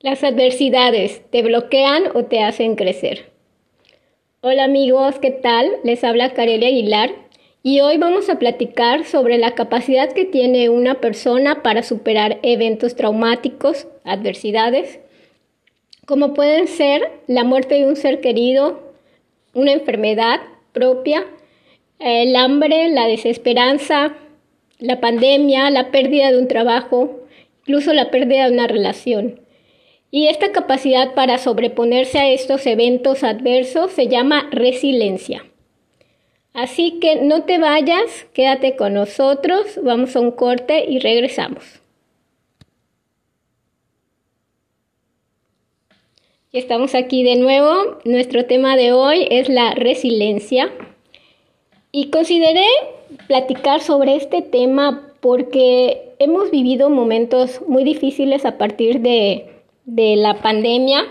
Las adversidades te bloquean o te hacen crecer. Hola amigos, ¿qué tal? Les habla Carelia Aguilar y hoy vamos a platicar sobre la capacidad que tiene una persona para superar eventos traumáticos, adversidades, como pueden ser la muerte de un ser querido, una enfermedad propia, el hambre, la desesperanza, la pandemia, la pérdida de un trabajo, incluso la pérdida de una relación. Y esta capacidad para sobreponerse a estos eventos adversos se llama resiliencia. Así que no te vayas, quédate con nosotros, vamos a un corte y regresamos. Estamos aquí de nuevo. Nuestro tema de hoy es la resiliencia. Y consideré platicar sobre este tema porque hemos vivido momentos muy difíciles a partir de de la pandemia,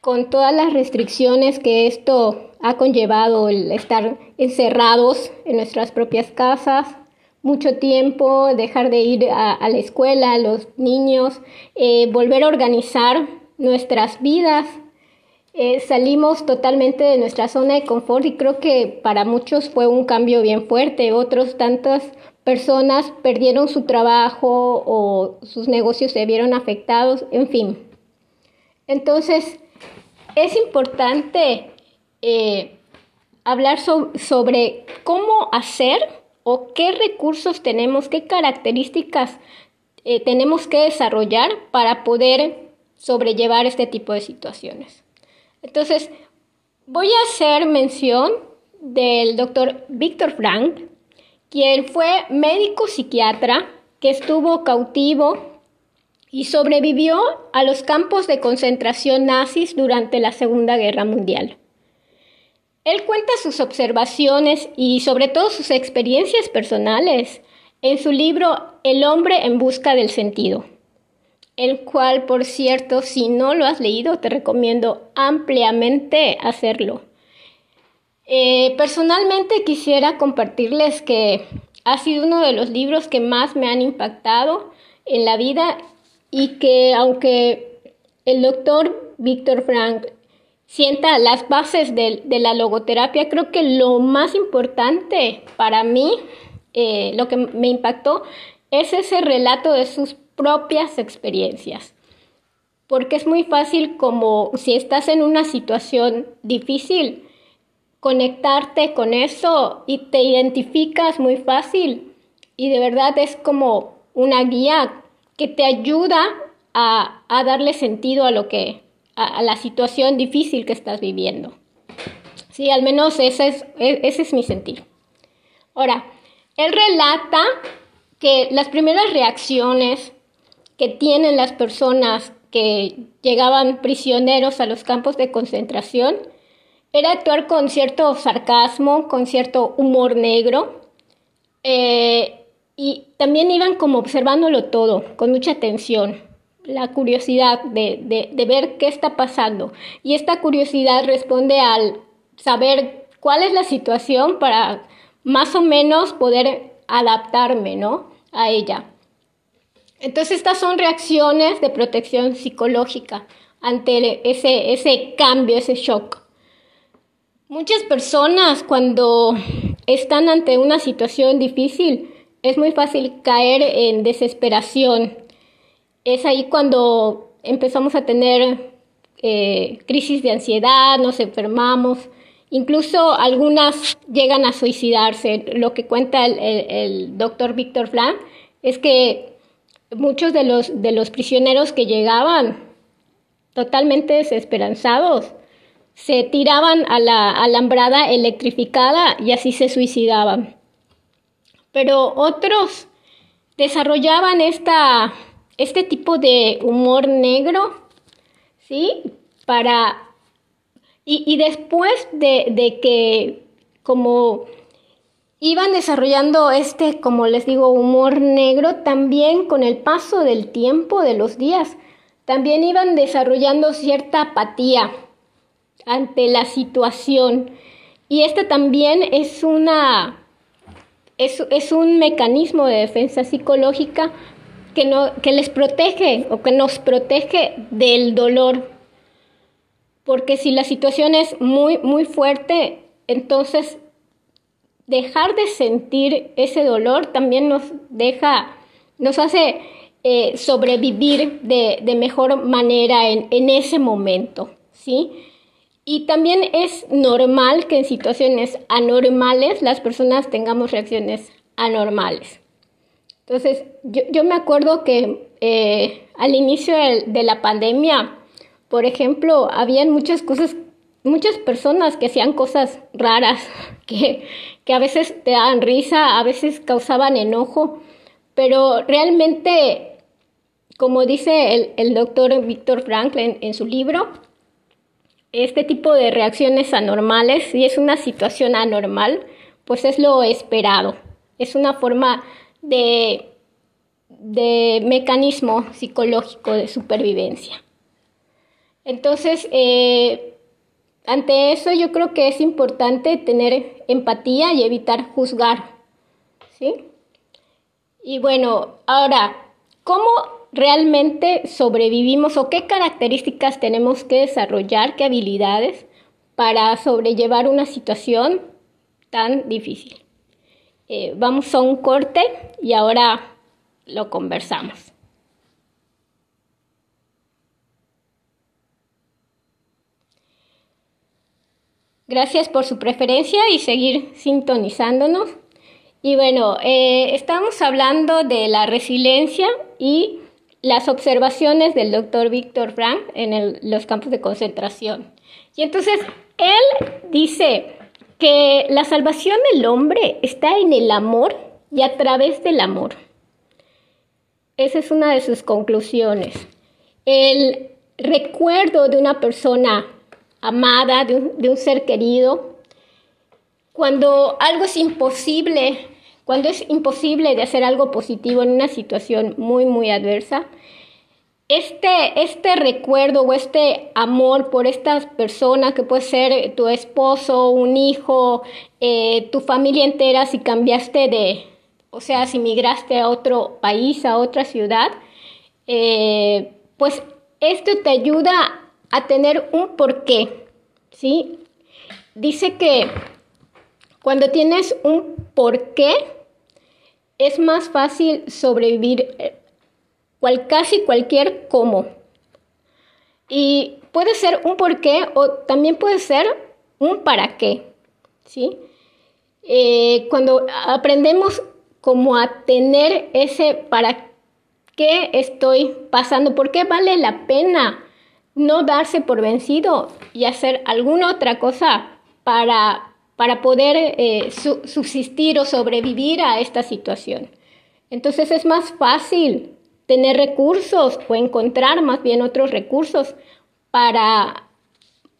con todas las restricciones que esto ha conllevado, el estar encerrados en nuestras propias casas, mucho tiempo, dejar de ir a, la escuela, los niños, eh, volver a organizar nuestras vidas. Eh, salimos totalmente de nuestra zona de confort y creo que para muchos fue un cambio bien fuerte, otros tantas personas perdieron su trabajo o sus negocios se vieron afectados, en fin. Entonces, es importante eh, hablar sobre cómo hacer o qué recursos tenemos, qué características eh, tenemos que desarrollar para poder sobrellevar este tipo de situaciones. Entonces, voy a hacer mención del doctor Víctor Frank, quien fue médico psiquiatra que estuvo cautivo y sobrevivió a los campos de concentración nazis durante la Segunda Guerra Mundial. Él cuenta sus observaciones y sobre todo sus experiencias personales en su libro El hombre en busca del sentido, el cual, por cierto, si no lo has leído, te recomiendo ampliamente hacerlo. Eh, personalmente quisiera compartirles que ha sido uno de los libros que más me han impactado en la vida y que aunque el doctor Víctor Frank sienta las bases de, la logoterapia, creo que lo más importante para mí, eh, lo que me impactó, es ese relato de sus propias experiencias. Porque es muy fácil como si estás en una situación difícil, conectarte con eso y te identificas muy fácil y de verdad es como una guía que te ayuda a, darle sentido a lo que a, la situación difícil que estás viviendo. Sí, al menos ese es, e, ese es mi sentir. Ahora, él relata que las primeras reacciones que tienen las personas que llegaban prisioneros a los campos de concentración era actuar con cierto sarcasmo, con cierto humor negro. Eh, y también iban como observándolo todo, con mucha atención, la curiosidad de, de, ver qué está pasando. Y esta curiosidad responde al saber cuál es la situación para más o menos poder adaptarme, ¿no? A ella. Entonces estas son reacciones de protección psicológica ante ese, ese cambio, ese shock. Muchas personas cuando están ante una situación difícil es muy fácil caer en desesperación. Es ahí cuando empezamos a tener eh, crisis de ansiedad, nos enfermamos, incluso algunas llegan a suicidarse. Lo que cuenta el, doctor Víctor Flan es que muchos de los, de los prisioneros que llegaban totalmente desesperanzados, se tiraban a la alambrada electrificada y así se suicidaban. Pero otros desarrollaban esta, este tipo de humor negro, ¿sí? Para... Y, después de, de que como iban desarrollando este, como les digo, humor negro, también con el paso del tiempo, de los días, también iban desarrollando cierta apatía, ante la situación. Y este también es una es, un mecanismo de defensa psicológica que, no, que les protege o que nos protege del dolor. Porque si la situación es muy, muy fuerte, entonces dejar de sentir ese dolor también nos deja, nos hace eh, sobrevivir de, de, mejor manera en, en ese momento, ¿sí? Y también es normal que en situaciones anormales las personas tengamos reacciones anormales. Entonces, yo, yo me acuerdo que eh, al inicio de, la pandemia, por ejemplo, habían muchas cosas, muchas personas que hacían cosas raras, que, que a veces te daban risa, a veces causaban enojo, pero realmente, como dice el, el doctor Víctor Franklin en su libro, este tipo de reacciones anormales, si es una situación anormal, pues es lo esperado. Es una forma de, de mecanismo psicológico de supervivencia. Entonces, eh, ante eso yo creo que es importante tener empatía y evitar juzgar. ¿Sí? Y bueno, ahora, ¿cómo realmente sobrevivimos o qué características tenemos que desarrollar, qué habilidades para sobrellevar una situación tan difícil. Eh, vamos a un corte y ahora lo conversamos. Gracias por su preferencia y seguir sintonizándonos. Y bueno, eh, estamos hablando de la resiliencia y las observaciones del doctor Víctor Frank en los campos de concentración. Y entonces él dice que la salvación del hombre está en el amor y a través del amor. Esa es una de sus conclusiones. El recuerdo de una persona amada, de un, ser querido, cuando algo es imposible cuando es imposible de hacer algo positivo en una situación muy, muy adversa, este, este recuerdo o este amor por estas personas, que puede ser tu esposo, un hijo, eh, tu familia entera, si cambiaste de, o sea, si migraste a otro país, a otra ciudad, eh, pues esto te ayuda a tener un porqué, ¿sí? Dice que cuando tienes un porqué, es más fácil sobrevivir eh, cual, casi cualquier cómo. Y puede ser un por qué o también puede ser un para qué. ¿sí? Eh, cuando aprendemos como a tener ese para qué estoy pasando, por qué vale la pena no darse por vencido y hacer alguna otra cosa para para poder eh, subsistir o sobrevivir a esta situación. Entonces es más fácil tener recursos o encontrar más bien otros recursos para,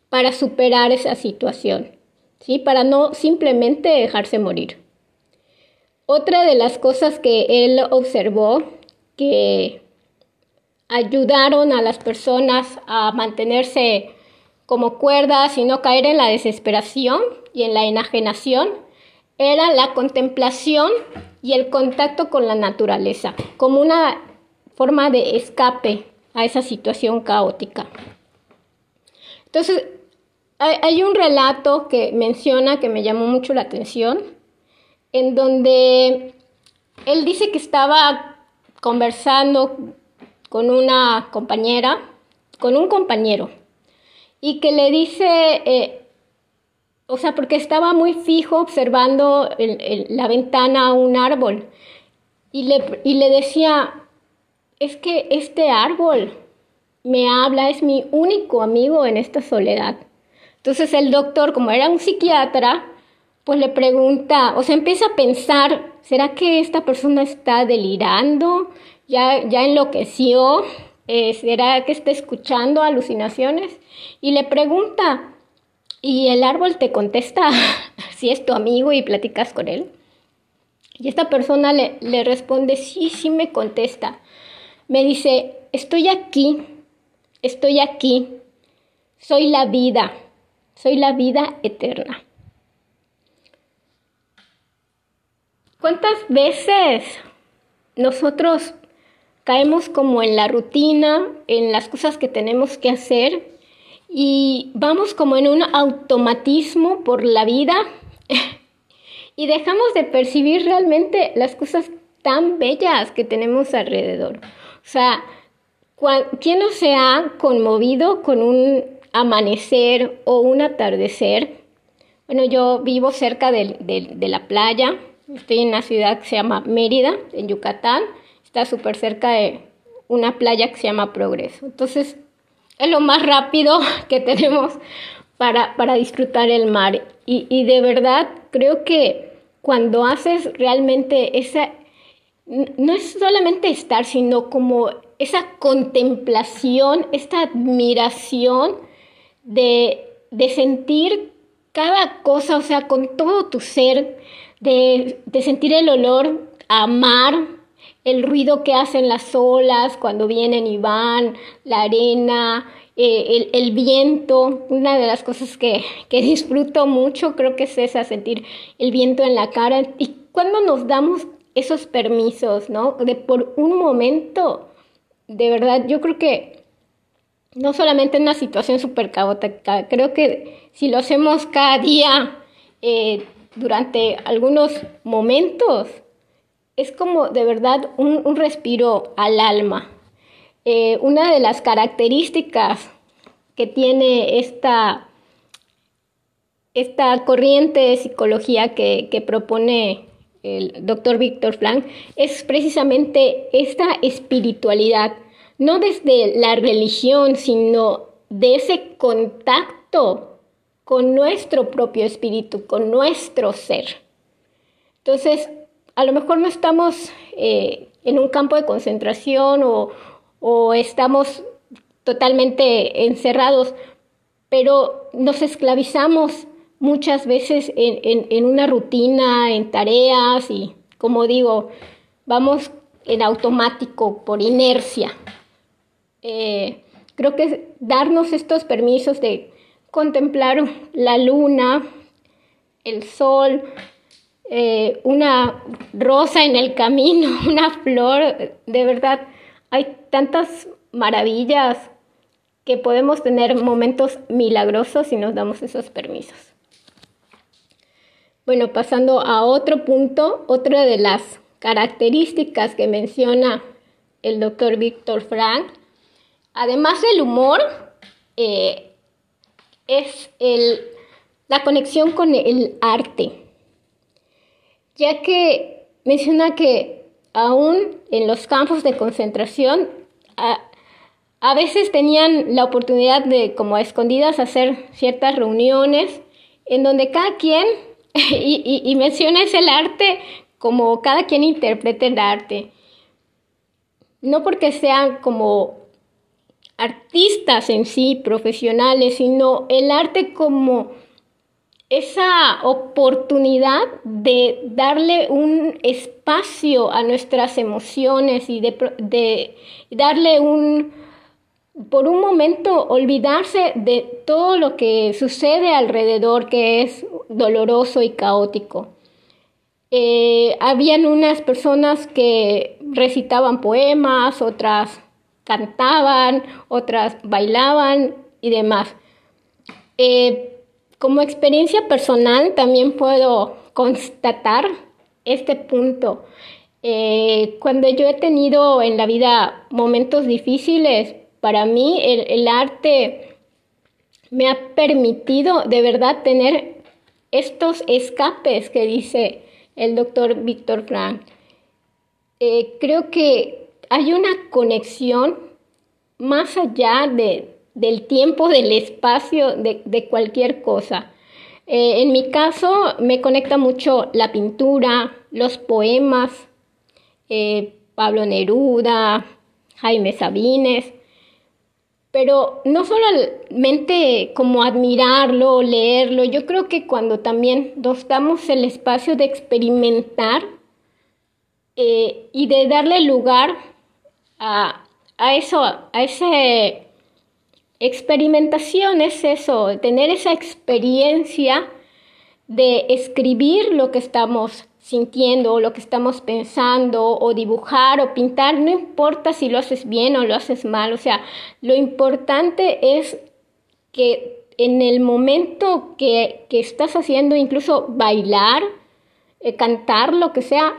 para superar esa situación, ¿sí? para no simplemente dejarse morir. Otra de las cosas que él observó que ayudaron a las personas a mantenerse como cuerdas y no caer en la desesperación y en la enajenación era la contemplación y el contacto con la naturaleza, como una forma de escape a esa situación caótica. Entonces, hay, un relato que menciona que me llamó mucho la atención, en donde él dice que estaba conversando con una compañera, con un compañero, y que le dice, eh, o sea, porque estaba muy fijo observando la ventana a un árbol y le, y le decía, es que este árbol me habla, es mi único amigo en esta soledad. Entonces el doctor, como era un psiquiatra, pues le pregunta, o sea, empieza a pensar, ¿será que esta persona está delirando? ¿Ya, ya enloqueció? Eh, ¿Será que está escuchando alucinaciones? Y le pregunta, y el árbol te contesta si es tu amigo y platicas con él. Y esta persona le, le responde, sí, sí me contesta. Me dice, estoy aquí, estoy aquí, soy la vida, soy la vida eterna. ¿Cuántas veces nosotros caemos como en la rutina, en las cosas que tenemos que hacer y vamos como en un automatismo por la vida y dejamos de percibir realmente las cosas tan bellas que tenemos alrededor. O sea, ¿quién no se ha conmovido con un amanecer o un atardecer? Bueno, yo vivo cerca de, de la playa, estoy en una ciudad que se llama Mérida, en Yucatán, está súper cerca de una playa que se llama Progreso. Entonces, es lo más rápido que tenemos para, para disfrutar el mar. Y, y, de verdad creo que cuando haces realmente esa, no es solamente estar, sino como esa contemplación, esta admiración de, de sentir cada cosa, o sea, con todo tu ser, de, de sentir el olor a mar, el ruido que hacen las olas cuando vienen y van, la arena, eh, el, viento. Una de las cosas que, que, disfruto mucho creo que es esa, sentir el viento en la cara. Y cuando nos damos esos permisos, ¿no? De por un momento, de verdad, yo creo que no solamente en una situación súper caótica, creo que si lo hacemos cada día, eh, durante algunos momentos, es como de verdad un, respiro al alma. Eh, una de las características que tiene esta, esta corriente de psicología que, que propone el doctor Víctor Frank es precisamente esta espiritualidad, no desde la religión, sino de ese contacto con nuestro propio espíritu, con nuestro ser. Entonces, a lo mejor no estamos eh, en un campo de concentración o, estamos totalmente encerrados, pero nos esclavizamos muchas veces en, una rutina, en tareas y, como digo, vamos en automático por inercia. Eh, creo que darnos estos permisos de contemplar la luna, el sol, eh, una rosa en el camino, una flor, de verdad, hay tantas maravillas que podemos tener momentos milagrosos si nos damos esos permisos. Bueno, pasando a otro punto, otra de las características que menciona el doctor Víctor Frank, además del humor, eh, es la conexión con el arte ya que menciona que aún en los campos de concentración a, veces tenían la oportunidad de, como a escondidas, hacer ciertas reuniones en donde cada quien, y, y, menciona es el arte como cada quien interprete el arte. No porque sean como artistas en sí, profesionales, sino el arte como esa oportunidad de darle un espacio a nuestras emociones y de, darle un, por un momento, olvidarse de todo lo que sucede alrededor que es doloroso y caótico. Eh, habían unas personas que recitaban poemas, otras cantaban, otras bailaban y demás. Eh, como experiencia personal también puedo constatar este punto. Eh, cuando yo he tenido en la vida momentos difíciles, para mí el, arte me ha permitido de verdad tener estos escapes que dice el doctor Víctor Frank. Eh, creo que hay una conexión más allá de, del tiempo, del espacio, de, cualquier cosa. Eh, en mi caso me conecta mucho la pintura, los poemas, eh, Pablo Neruda, Jaime Sabines, pero no solamente como admirarlo, leerlo, yo creo que cuando también nos damos el espacio de experimentar eh, y de darle lugar a, a eso, a ese Experimentación es eso, tener esa experiencia de escribir lo que estamos sintiendo o lo que estamos pensando o dibujar o pintar, no importa si lo haces bien o lo haces mal, o sea, lo importante es que en el momento que, estás haciendo incluso bailar, eh, cantar, lo que sea,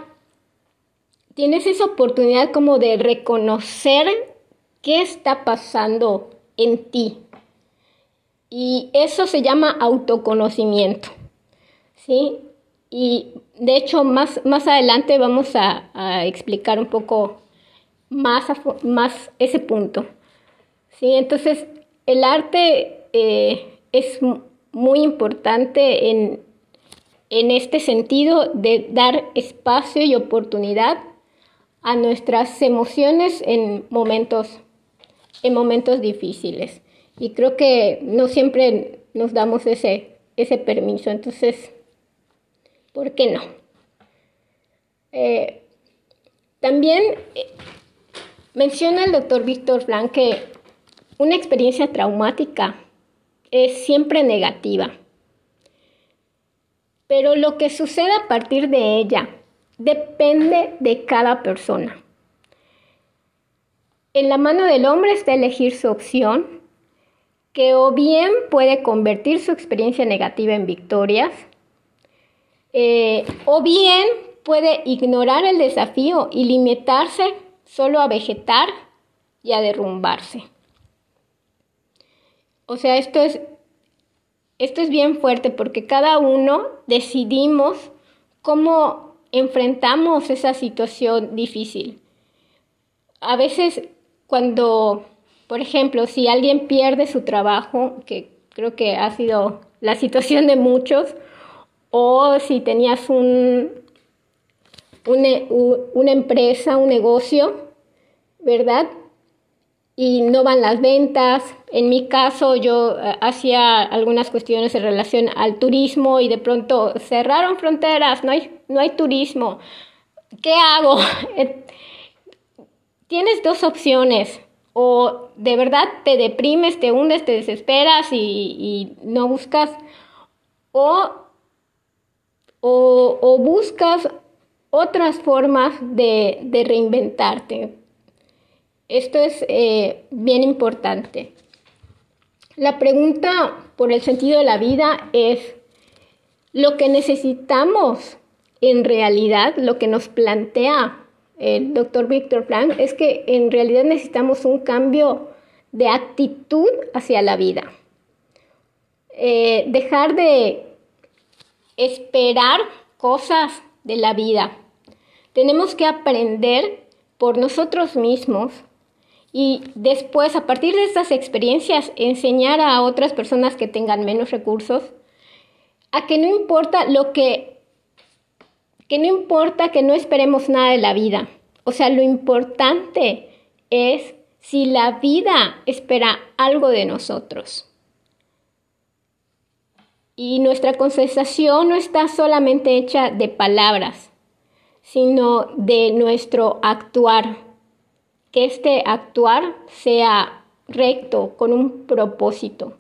tienes esa oportunidad como de reconocer qué está pasando en ti. Y eso se llama autoconocimiento. ¿sí? Y de hecho, más, más adelante vamos a, explicar un poco más, más ese punto. ¿sí? Entonces, el arte eh, es muy importante en, en este sentido de dar espacio y oportunidad a nuestras emociones en momentos, en momentos difíciles. Y creo que no siempre nos damos ese, ese permiso. Entonces, ¿por qué no? Eh, también eh, menciona el doctor Víctor Frank que una experiencia traumática es siempre negativa. Pero lo que sucede a partir de ella depende de cada persona. En la mano del hombre está elegir su opción, que o bien puede convertir su experiencia negativa en victorias, eh, o bien puede ignorar el desafío y limitarse solo a vegetar y a derrumbarse. O sea, esto es, esto es bien fuerte porque cada uno decidimos cómo enfrentamos esa situación difícil. A veces cuando, por ejemplo, si alguien pierde su trabajo, que creo que ha sido la situación de muchos, o si tenías un, una empresa, un negocio, ¿verdad? y no van las ventas. En mi caso yo eh, hacía algunas cuestiones en relación al turismo y de pronto cerraron fronteras, no hay, no hay turismo. ¿Qué hago? Tienes dos opciones. O de verdad te deprimes, te hundes, te desesperas y, no buscas. O, o, buscas otras formas de, de reinventarte esto es eh, bien importante. La pregunta por el sentido de la vida es, ¿lo que necesitamos en realidad, lo que nos plantea el doctor Víctor Frank, es que en realidad necesitamos un cambio de actitud hacia la vida? Eh, dejar de esperar cosas de la vida. Tenemos que aprender por nosotros mismos y después, a partir de estas experiencias, enseñar a otras personas que tengan menos recursos a que no importa lo que, que no importa que no esperemos nada de la vida. O sea, lo importante es si la vida espera algo de nosotros. Y nuestra conversación no está solamente hecha de palabras, sino de nuestro actuar que este actuar sea recto, con un propósito.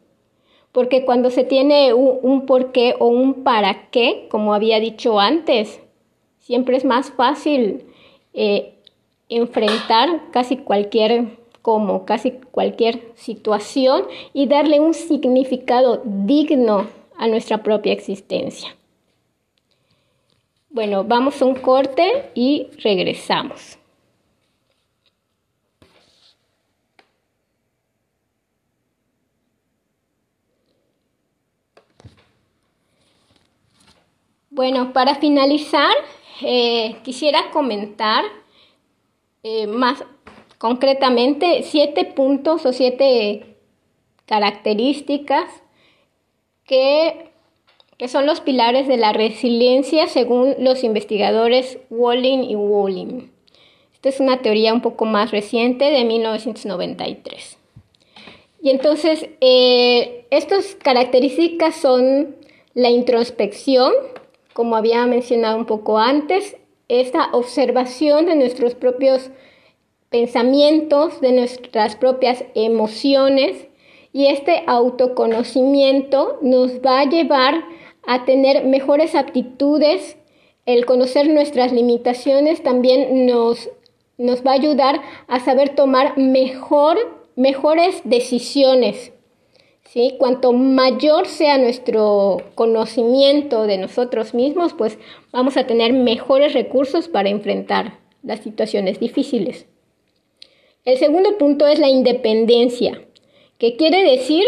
Porque cuando se tiene un, por qué o un para qué, como había dicho antes, siempre es más fácil eh, enfrentar casi cualquier como casi cualquier situación y darle un significado digno a nuestra propia existencia. Bueno, vamos a un corte y regresamos. Bueno, para finalizar, eh, quisiera comentar eh, más concretamente siete puntos o siete características que, que, son los pilares de la resiliencia según los investigadores Walling y Walling. Esta es una teoría un poco más reciente de 1993. Y entonces, eh, estas características son la introspección, como había mencionado un poco antes, esta observación de nuestros propios pensamientos, de nuestras propias emociones y este autoconocimiento nos va a llevar a tener mejores aptitudes el conocer nuestras limitaciones también nos, nos va a ayudar a saber tomar mejor, mejores decisiones. ¿Sí? Cuanto mayor sea nuestro conocimiento de nosotros mismos, pues vamos a tener mejores recursos para enfrentar las situaciones difíciles. El segundo punto es la independencia, que quiere decir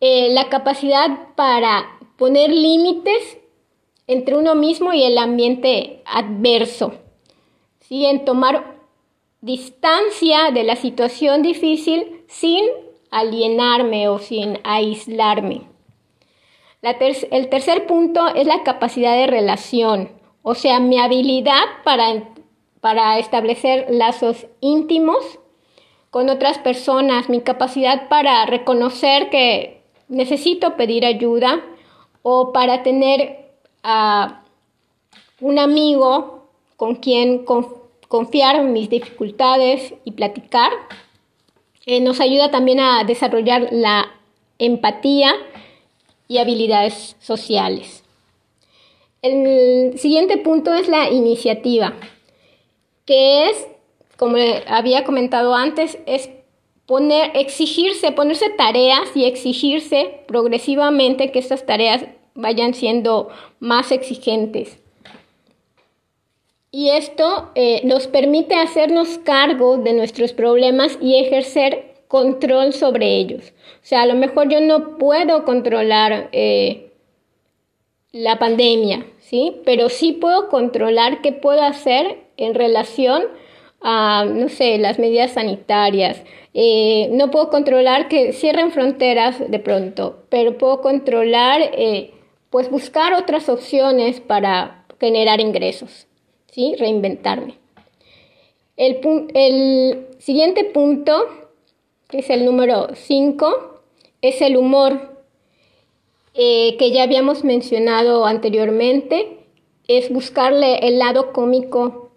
eh, la capacidad para poner límites entre uno mismo y el ambiente adverso, ¿sí? en tomar distancia de la situación difícil sin alienarme o sin aislarme. el tercer punto es la capacidad de relación, o sea, mi habilidad para, para establecer lazos íntimos con otras personas, mi capacidad para reconocer que necesito pedir ayuda o para tener a un amigo con quien confiar mis dificultades y platicar. Eh, nos ayuda también a desarrollar la empatía y habilidades sociales. El siguiente punto es la iniciativa, que es, como había comentado antes, es poner, exigirse, ponerse tareas y exigirse progresivamente que estas tareas vayan siendo más exigentes. Y esto eh, nos permite hacernos cargo de nuestros problemas y ejercer control sobre ellos. O sea, a lo mejor yo no puedo controlar eh, la pandemia, ¿sí? Pero sí puedo controlar qué puedo hacer en relación a, no sé, las medidas sanitarias. Eh, no puedo controlar que cierren fronteras de pronto, pero puedo controlar pues buscar otras opciones para generar ingresos, ¿sí? Reinventarme. El, siguiente punto, que es el número 5, es el humor, eh, que ya habíamos mencionado anteriormente, es buscarle el lado cómico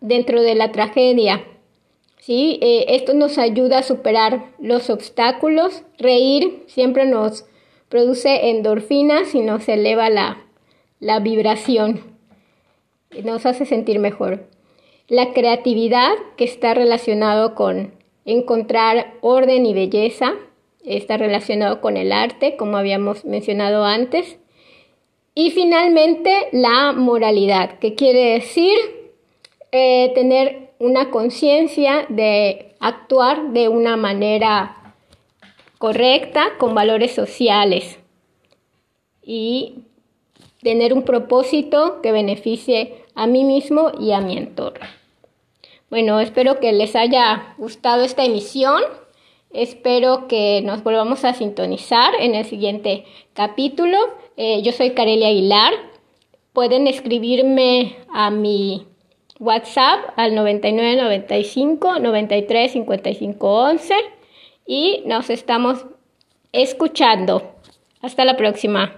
dentro de la tragedia. ¿sí? Eh, esto nos ayuda a superar los obstáculos, reír siempre nos produce endorfinas y nos eleva la, la vibración, nos hace sentir mejor. La creatividad, que está relacionado con encontrar orden y belleza, está relacionado con el arte, como habíamos mencionado antes. Y finalmente, la moralidad, que quiere decir eh, tener una conciencia de actuar de una manera correcta, con valores sociales y tener un propósito que beneficie a mí mismo y a mi entorno. Bueno, espero que les haya gustado esta emisión. Espero que nos volvamos a sintonizar en el siguiente capítulo. Eh, yo soy Carelia Aguilar. Pueden escribirme a mi WhatsApp al 9995 93 55 11 y nos estamos escuchando. Hasta la próxima.